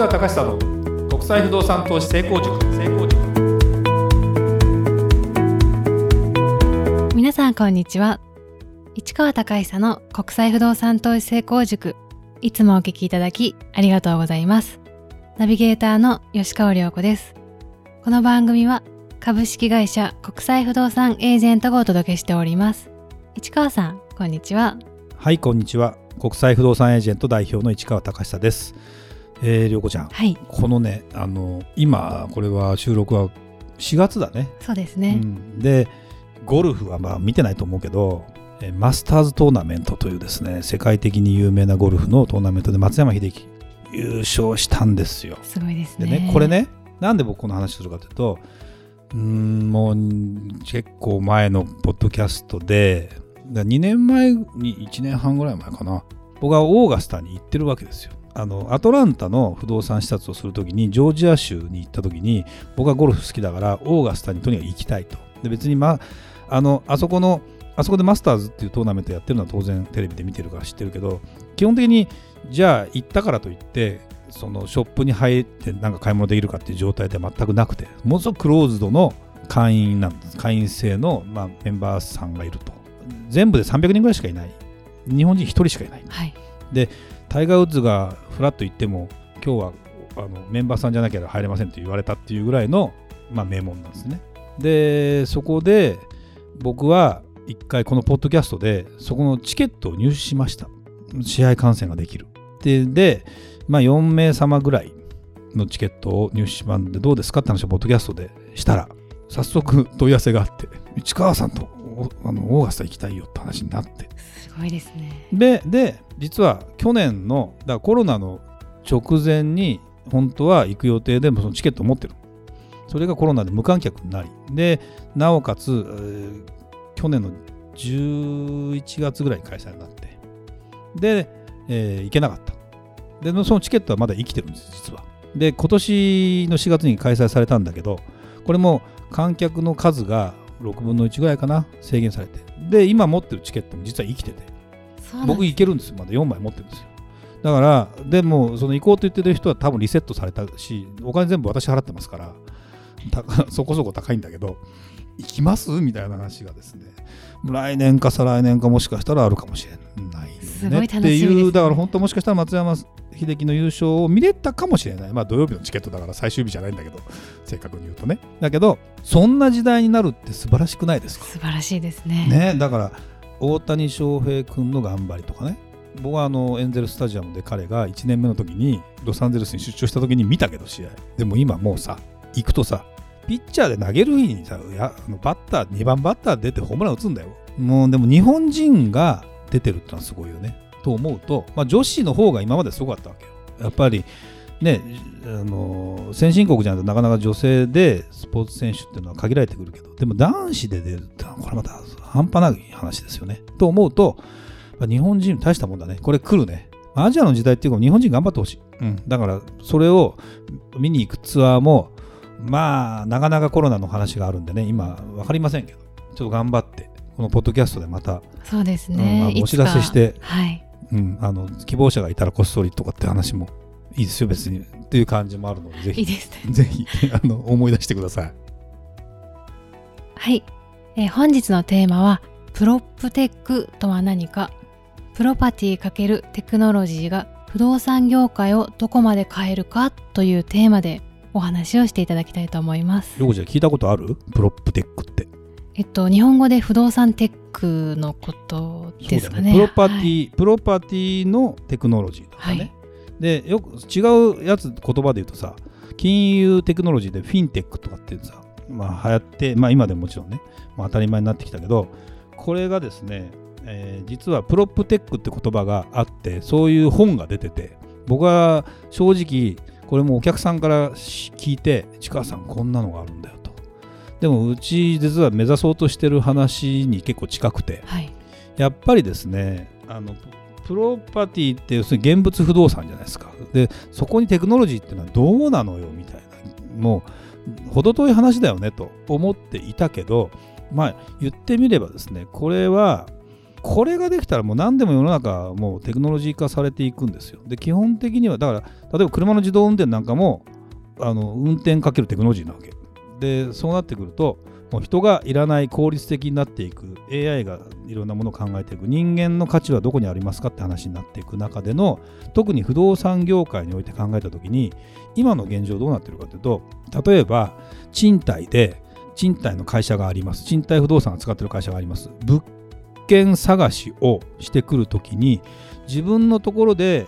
川隆久の国際不動産投資成功塾。成功塾。皆さんこんにちは。市川隆久の国際不動産投資成功塾。いつもお聞きいただきありがとうございます。ナビゲーターの吉川良子です。この番組は株式会社国際不動産エージェントがお届けしております。市川さんこんにちは。はいこんにちは。国際不動産エージェント代表の市川隆久ですえー、涼子ちゃん、はい。このねあの今これは収録は4月だね、そうですね、うん、でゴルフはまあ見てないと思うけどえマスターズトーナメントというですね世界的に有名なゴルフのトーナメントで松山英樹優勝したんですよ。すごいですね。でねこれねなんで僕この話するかというとうーんもう結構前のポッドキャストでだ2年前に1年半ぐらい前かな。僕はオーガスタに行ってるわけですよ。あのアトランタの不動産視察をするときにジョージア州に行ったときに僕はゴルフ好きだからオーガスタにとにかく行きたいと。で別にまああのあそこのあそこでマスターズっていうトーナメントやってるのは当然テレビで見てるから知ってるけど基本的にじゃあ行ったからといってそのショップに入ってなんか買い物できるかっていう状態では全くなくてものすごくクローズドの会員なんです。会員制の、まあ、メンバーさんがいると。全部で300人ぐらいしかいない。日本人1人しかいない。はいタイガー・ウッズがフラッと行っても今日はあのメンバーさんじゃなければ入れませんと言われたっていうぐらいの、まあ、名門なんですね。でそこで僕は一回このポッドキャストでそこのチケットを入手しました。試合観戦ができる。でで、まあ、4名様ぐらいのチケットを入手しまんでどうですかって話をポッドキャストでしたら早速問い合わせがあって市川さんとおあのオーガスタ行きたいよって話になって。すごいですね。でで実は去年のだコロナの直前に本当は行く予定でもそのチケットを持ってる。それがコロナで無観客になり。でなおかつ、えー去年の11月ぐらいに開催になって。で、えー行けなかった。でそのチケットはまだ生きてるんです実は。で今年の4月に開催されたんだけどこれも観客の数が6分の1ぐらいかな制限されて。で今持ってるチケットも実は生きてて。僕行けるんですよ。まだ4枚持ってるんですよ。だからでもその行こうと言ってる人は多分リセットされたしお金全部私払ってますからた そこそこ高いんだけど行きます？みたいな話がですね。来年か再来年かもしかしたらあるかもしれないね。っていうだから本当もしかしたら松山英樹の優勝を見れたかもしれない。まあ土曜日のチケットだから最終日じゃないんだけど正確に言うとね。だけどそんな時代になるって素晴らしくないですか？素晴らしいですね。ね、だから大谷翔平君の頑張りとかね。僕はあのエンゼルスタジアムで彼が1年目の時にロサンゼルスに出張した時に見たけど試合。でも今もうさ行くとさピッチャーで投げる日にさやバッター2番バッター出てホームラン打つんだよ。もうでも日本人が出てるってのはすごいよね。と思うと、まあ、女子の方が今まですごかったわけよ。やっぱりねあの先進国じゃないとなかなか女性でスポーツ選手っていうのは限られてくるけどでも男子で出るってのはこれまた半端ない話ですよね。と思うとまあ日本人大したもんだね。これ来るね。アジアの時代っていうか日本人頑張ってほしい、うん、だからそれを見に行くツアーもまあなかなかコロナの話があるんでね今分かりませんけどちょっと頑張ってこのポッドキャストでまた、そうですうんね、いつかあのお知らせしてはい。うん、あの希望者がいたらこっそりとかって話もいいですよ別に。っていう感じもあるのでぜひ。いいですね。ぜひあの思い出してください。はい、えー本日のテーマはプロップテックとは何か。プロパティ×テクノロジーが不動産業界をどこまで変えるか？というテーマでお話をしていただきたいと思います。ヨコちゃん聞いたことある？プロップテックって。えっと日本語で不動産テックのことですかね。プロパティ、はい。プロパティのテクノロジーとかね、はいでよく違うやつ言葉で言うとさ金融テクノロジーでフィンテックとかっていうさまあ流行ってまあ今でももちろんね、まあ、当たり前になってきたけどこれがですね、えー実はプロップテックって言葉があってそういう本が出てて僕は正直これもお客さんから聞いて「市川さんこんなのがあるんだよ」と。でもうち実は目指そうとしてる話に結構近くてはいやっぱりですねあのプロパティって要するに現物不動産じゃないですかでそこにテクノロジーっていうのはどうなのよみたいなもう程遠い話だよねと思っていたけどまあ言ってみればですねこれはこれができたらもう何でも世の中もうテクノロジー化されていくんですよ。で基本的にはだから例えば車の自動運転なんかもあの運転かけるテクノロジーなわけ。でそうなってくるともう人がいらない効率的になっていく。AI がいろんなものを考えていく。人間の価値はどこにありますかって話になっていく中での特に不動産業界において考えた時に今の現状どうなってるかというと例えば賃貸で賃貸の会社があります。賃貸不動産を使ってる会社があります。物件探しをしてくるときに自分のところで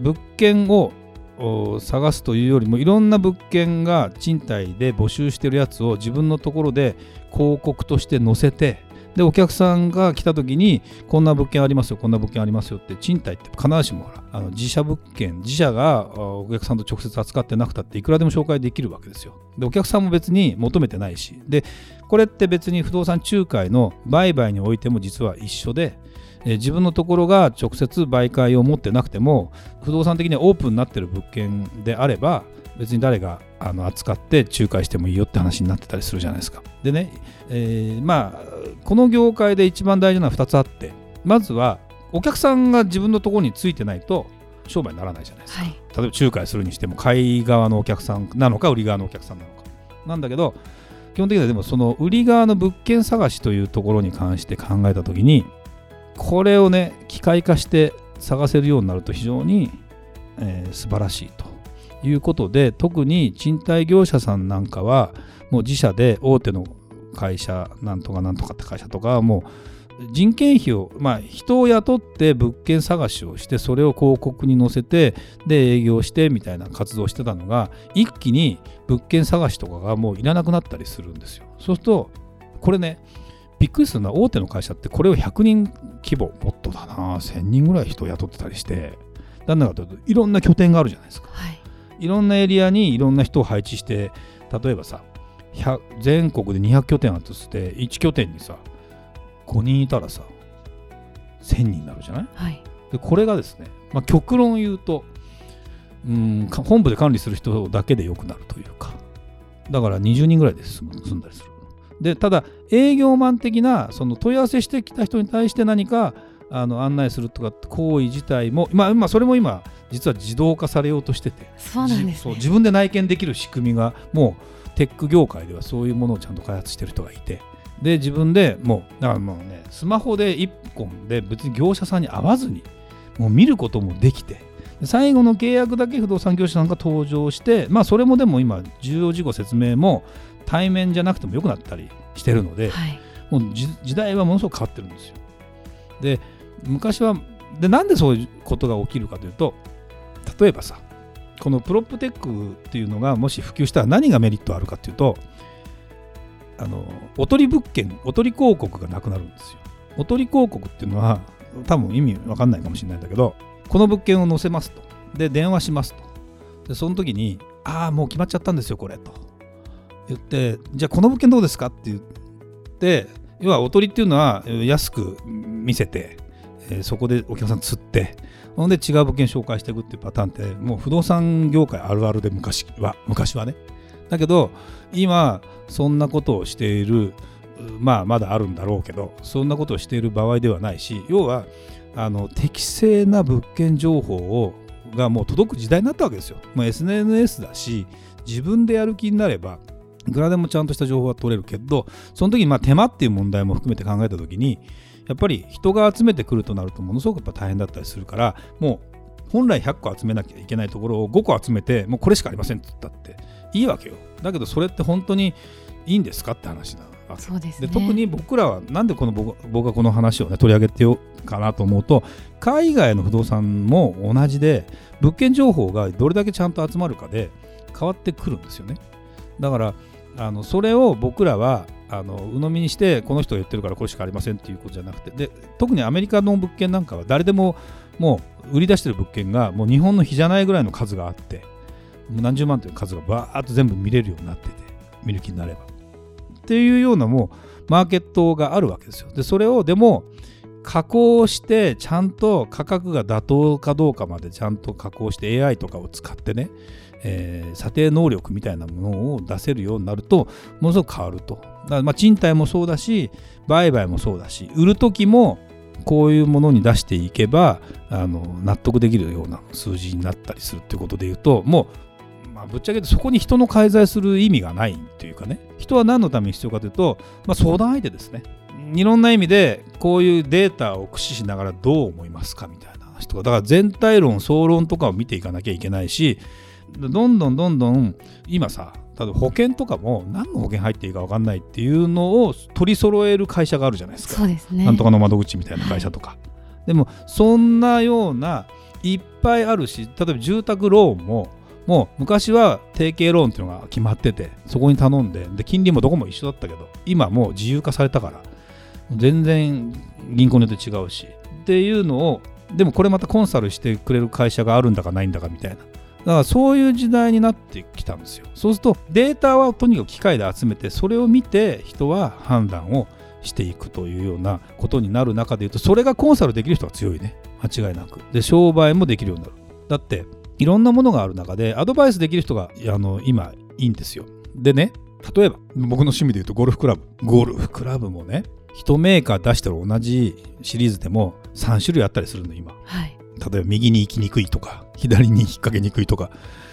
物件をを探すというよりもいろんな物件が賃貸で募集してるやつを自分のところで広告として載せてでお客さんが来た時にこんな物件ありますよこんな物件ありますよって賃貸って必ずしもあの自社物件自社がお客さんと直接扱ってなくたっていくらでも紹介できるわけですよ。でお客さんも別に求めてないし。でこれって別に不動産仲介の売買においても実は一緒で自分のところが直接媒介を持ってなくても不動産的にはオープンになってる物件であれば別に誰があの扱って仲介してもいいよって話になってたりするじゃないですか。でね、えー、まあこの業界で一番大事なのは2つあってまずはお客さんが自分のところについてないと商売にならないじゃないですか。はい、例えば仲介するにしても買い側のお客さんなのか売り側のお客さんなのか。なんだけど基本的にはでもその売り側の物件探しというところに関して考えた時にこれをね機械化して探せるようになると非常に、えー、素晴らしいということで特に賃貸業者さんなんかはもう自社で大手の会社なんとかなんとかって会社とかはもう人件費をまあ人を雇って物件探しをしてそれを広告に載せてで営業してみたいな活動をしてたのが一気に物件探しとかがもういらなくなったりするんですよ。そうするとこれねびっくりするのは大手の会社ってこれを100人規模もっとだな。1000人ぐらい人を雇ってたりして。なんだかというといろんな拠点があるじゃないですか、はい、いろんなエリアにいろんな人を配置して例えばさ全国で200拠点あったとして1拠点にさ5人いたらさ1000人になるじゃない、はい、でこれがですね、まあ、極論言うとうん本部で管理する人だけでよくなるというか。だから20人ぐらいで済んだりするでただ営業マン的なその問い合わせしてきた人に対して何かあの案内するとか行為自体も、まあ、まあそれも今実は自動化されようとしてて。そうなんです、ね、自分で内見できる仕組みがもうテック業界ではそういうものをちゃんと開発してる人がいて。で自分でもうだからもうねスマホで1本で別に業者さんに会わずにもう見ることもできて最後の契約だけ不動産業者さんが登場してまあそれもでも今重要事項説明も対面じゃなくてもよくなったりしてるので、はい、もう時代はものすごく変わってるんですよ。で昔はでなんでそういうことが起きるかというと例えばさこのプロップテックっていうのがもし普及したら何がメリットあるかっていうとあのおとり物件おとり広告がなくなるんですよ。おとり広告っていうのは多分意味わかんないかもしれないんだけどこの物件を載せますと。で電話しますと。でその時にああもう決まっちゃったんですよこれと。言ってじゃあこの物件どうですかって言って要はおとりっていうのは安く見せて、えー、そこでお客さん釣ってほんで違う物件紹介していくっていうパターンってもう不動産業界あるあるで昔は昔はね。だけど今そんなことをしているまあまだあるんだろうけどそんなことをしている場合ではないし要はあの適正な物件情報をがもう届く時代になったわけですよ。ま、SNS だし自分でやる気になればいくらでもちゃんとした情報は取れるけどその時にまあ手間っていう問題も含めて考えた時にやっぱり人が集めてくるとなるとものすごくやっぱ大変だったりするからもう本来100個集めなきゃいけないところを5個集めてもうこれしかありませんって言ったっていいわけよだけどそれって本当にいいんですかって話なわけそうです、ね、で特に僕らはなんでこの僕僕がこの話を、ね、取り上げてようかなと思うと海外の不動産も同じで物件情報がどれだけちゃんと集まるかで変わってくるんですよね。だからあのそれを僕らはあの鵜呑みにしてこの人が言ってるからこれしかありませんっていうことじゃなくてで特にアメリカの物件なんかは誰でももう売り出してる物件がもう日本の日じゃないぐらいの数があって何十万という数がバーッと全部見れるようになってて見る気になればっていうようなもうマーケットがあるわけですよ。でそれをでも加工してちゃんと価格が妥当かどうかまでちゃんと加工して AI とかを使ってねえー、査定能力みたいなものを出せるようになるとものすごく変わると。だからまあ賃貸もそうだし売買もそうだし売る時もこういうものに出していけばあの納得できるような数字になったりするってことで言うともう、あ、ぶっちゃけてそこに人の介在する意味がないというかね。人は何のために必要かというと、まあ、相談相手ですね。いろんな意味でこういうデータを駆使しながらどう思いますかみたいな話とかだから全体論総論とかを見ていかなきゃいけないしどんどんどんどん今さ例えば保険とかも何の保険入っていいか分かんないっていうのを取り揃える会社があるじゃないですか。そうですね。なんとかの窓口みたいな会社とか、はい、でもそんなようないっぱいあるし例えば住宅ローンももう昔は定型ローンっていうのが決まっててそこに頼んでで金利もどこも一緒だったけど今もう自由化されたから全然銀行によって違うしっていうのをでもこれまたコンサルしてくれる会社があるんだかないんだかみたいな。だからそういう時代になってきたんですよ。そうするとデータはとにかく機械で集めてそれを見て人は判断をしていくというようなことになる中でいうとそれがコンサルできる人は強いね。間違いなく。で商売もできるようになる。だっていろんなものがある中でアドバイスできる人があの今いいんですよ。でね例えば僕の趣味で言うとゴルフクラブ。ゴルフクラブもね1メーカー出してる同じシリーズでも3種類あったりするの今、はい、例えば右に行きにくいとか左に引っ掛けにくいとか。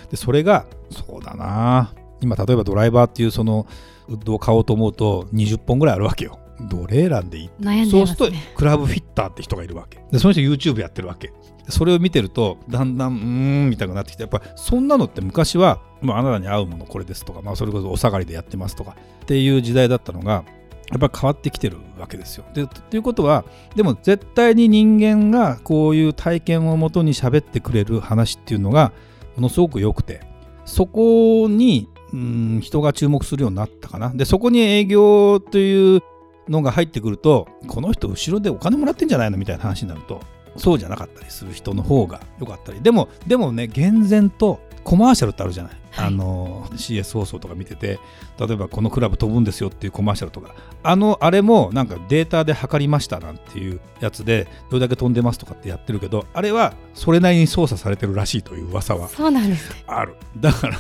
でそれがそうだな。今例えばドライバーっていうそのウッドを買おうと思うと20本ぐらいあるわけよ。どれ選んでいいね、そうするとクラブフィッターって人がいるわけ。でその人 YouTube やってるわけそれを見てるとだんだんうーんみたいになってきてやっぱそんなのって昔は、まあ、あなたに合うものこれですとか、まあ、それこそお下がりでやってますとかっていう時代だったのがやっぱり変わってきてるわけですよ。でということはでも絶対に人間がこういう体験をもとに喋ってくれる話っていうのがものすごく良くてそこにうん人が注目するようになったかな。でそこに営業というのが入ってくるとこの人後ろでお金もらってんじゃないのみたいな話になるとそうじゃなかったりする人の方が良かったり。でもでもね厳然とコマーシャルってあるじゃない、はい、あの CS 放送とか見てて例えばこのクラブ飛ぶんですよっていうコマーシャルとか。あのあれもなんかデータで測りましたなんていうやつでどれだけ飛んでますとかってやってるけどあれはそれなりに操作されてるらしいという噂はそうなんですある。だから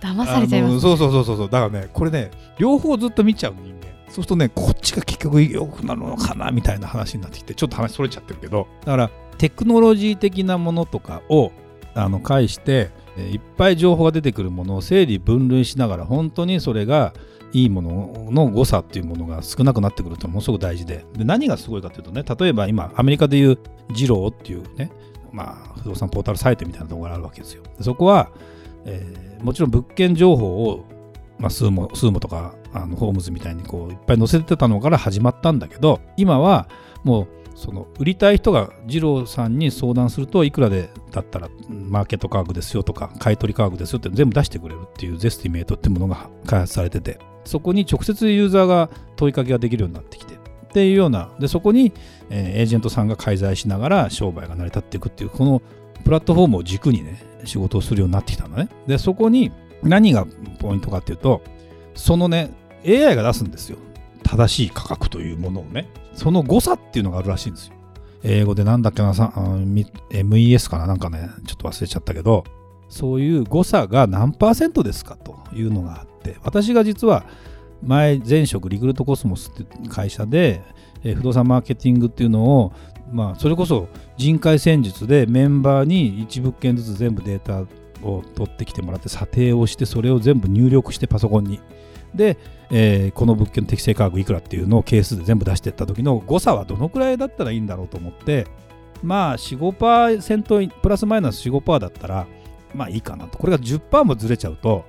騙されちゃいます、ね、そうそうそうそうだからねこれね両方ずっと見ちゃう人間そうするとねこっちが結局良くなるのかなみたいな話になってきてちょっと話それちゃってるけどだからテクノロジー的なものとかをあの介していっぱい情報が出てくるものを整理分類しながら本当にそれがいいものの誤差っていうものが少なくなってくるとものすごく大事でで何がすごいかというとね例えば今アメリカでいうジローっていうねまあ不動産ポータルサイトみたいなところがあるわけですよ。そこは、えー、もちろん物件情報をまあ、スーモスーモとかあのホームズみたいにこういっぱい載せてたのから始まったんだけど今はもうその売りたい人が二郎さんに相談するといくらでだったらマーケット価格ですよとか買取価格ですよって全部出してくれるっていうゼスティメイトってものが開発されててそこに直接ユーザーが問いかけができるようになってきてっていうようなでそこに、え、エージェントさんが介在しながら商売が成り立っていくっていうこのプラットフォームを軸にね仕事をするようになってきたのね。でそこに何がポイントかっていうとそのね AI が出すんですよ。正しい価格というものをね。その誤差っていうのがあるらしいんですよ。英語でなんだっけな、MES かな？なんかね、ちょっと忘れちゃったけど、そういう誤差が何パーセントですかというのがあって、私が実は前、前職リクルートコスモスっていう会社で、え不動産マーケティングっていうのを、まあ、それこそ人海戦術でメンバーに1物件ずつ全部データを取ってきてもらって査定をしてそれを全部入力してパソコンに。で、えー、この物件の適正価格いくらっていうのを係数で全部出していった時の誤差はどのくらいだったらいいんだろうと思ってまあ45%プラスマイナス45%だったらまあいいかなと。これが10%もずれちゃうと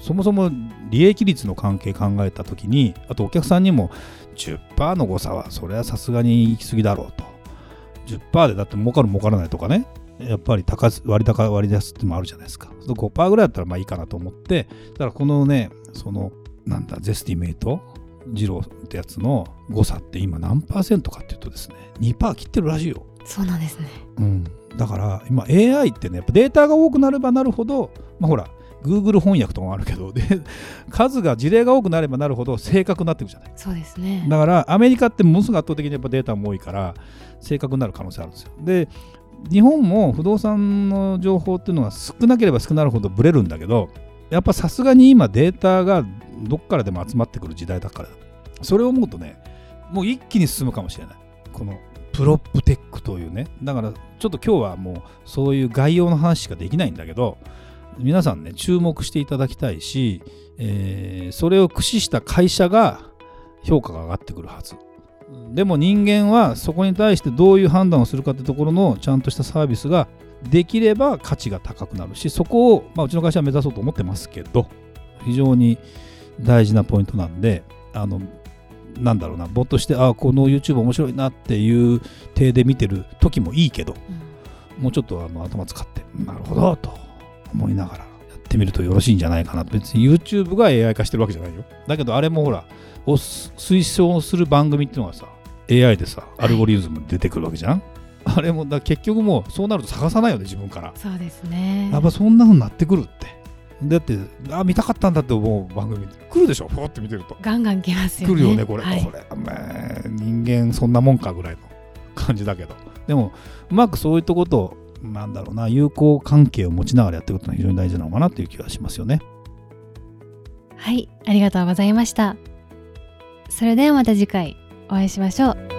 そもそも利益率の関係考えた時にあとお客さんにも10%の誤差はそれはさすがに行き過ぎだろうと。10%でだって儲かる儲からないとかね。やっぱり高割高割安ってもあるじゃないですか。5%ぐらいだったらまあいいかなと思って、だからこのね、そのなんだ、 Zestimate、 Zillow ってやつの誤差って今何パーセントかっていうとですね、2%切ってるらしいよ。そうなんですね。うん。だから今 AI ってね、やっぱデータが多くなればなるほど、まあほら、Google 翻訳とかもあるけどで数が事例が多くなればなるほど正確になっていくじゃないそうですねだからアメリカってものすごく圧倒的にやっぱデータも多いから正確になる可能性あるんですよで日本も不動産の情報っていうのは少なければ少なるほどブレるんだけどやっぱさすがに今データがどっからでも集まってくる時代だからそれを思うとねもう一気に進むかもしれない。このプロップテックというね。だからちょっと今日はもうそういう概要の話しかできないんだけど皆さんね注目していただきたいし、えーそれを駆使した会社が評価が上がってくるはず。でも人間はそこに対してどういう判断をするかってところのちゃんとしたサービスができれば価値が高くなるしそこを、まあ、うちの会社は目指そうと思ってますけど非常に大事なポイントなんであのなんだろうなぼーっとしてあこの YouTube 面白いなっていう体で見てる時もいいけどもうちょっとあの頭使ってなるほどと思いながら。やってみるとよろしいんじゃないかな。別に YouTube が AI 化してるわけじゃないよ。だけどあれもほらを推奨する番組っていうのがさ AI でさアルゴリズムに出てくるわけじゃん、あれもだ結局もうそうなると探さないよね自分から。そうですね。やっぱそんな風になってくるって。だってあ見たかったんだって思う番組来るでしょふわって見てると。ガンガン来ますよね。来るよねこれ、はい。これね人間そんなもんかぐらいの感じだけど。でもうまくそういったことをなんだろうな友好関係を持ちながらやっていくことが非常に大事なのかなっていう気がしますよね。はいありがとうございました。それではまた次回お会いしましょう。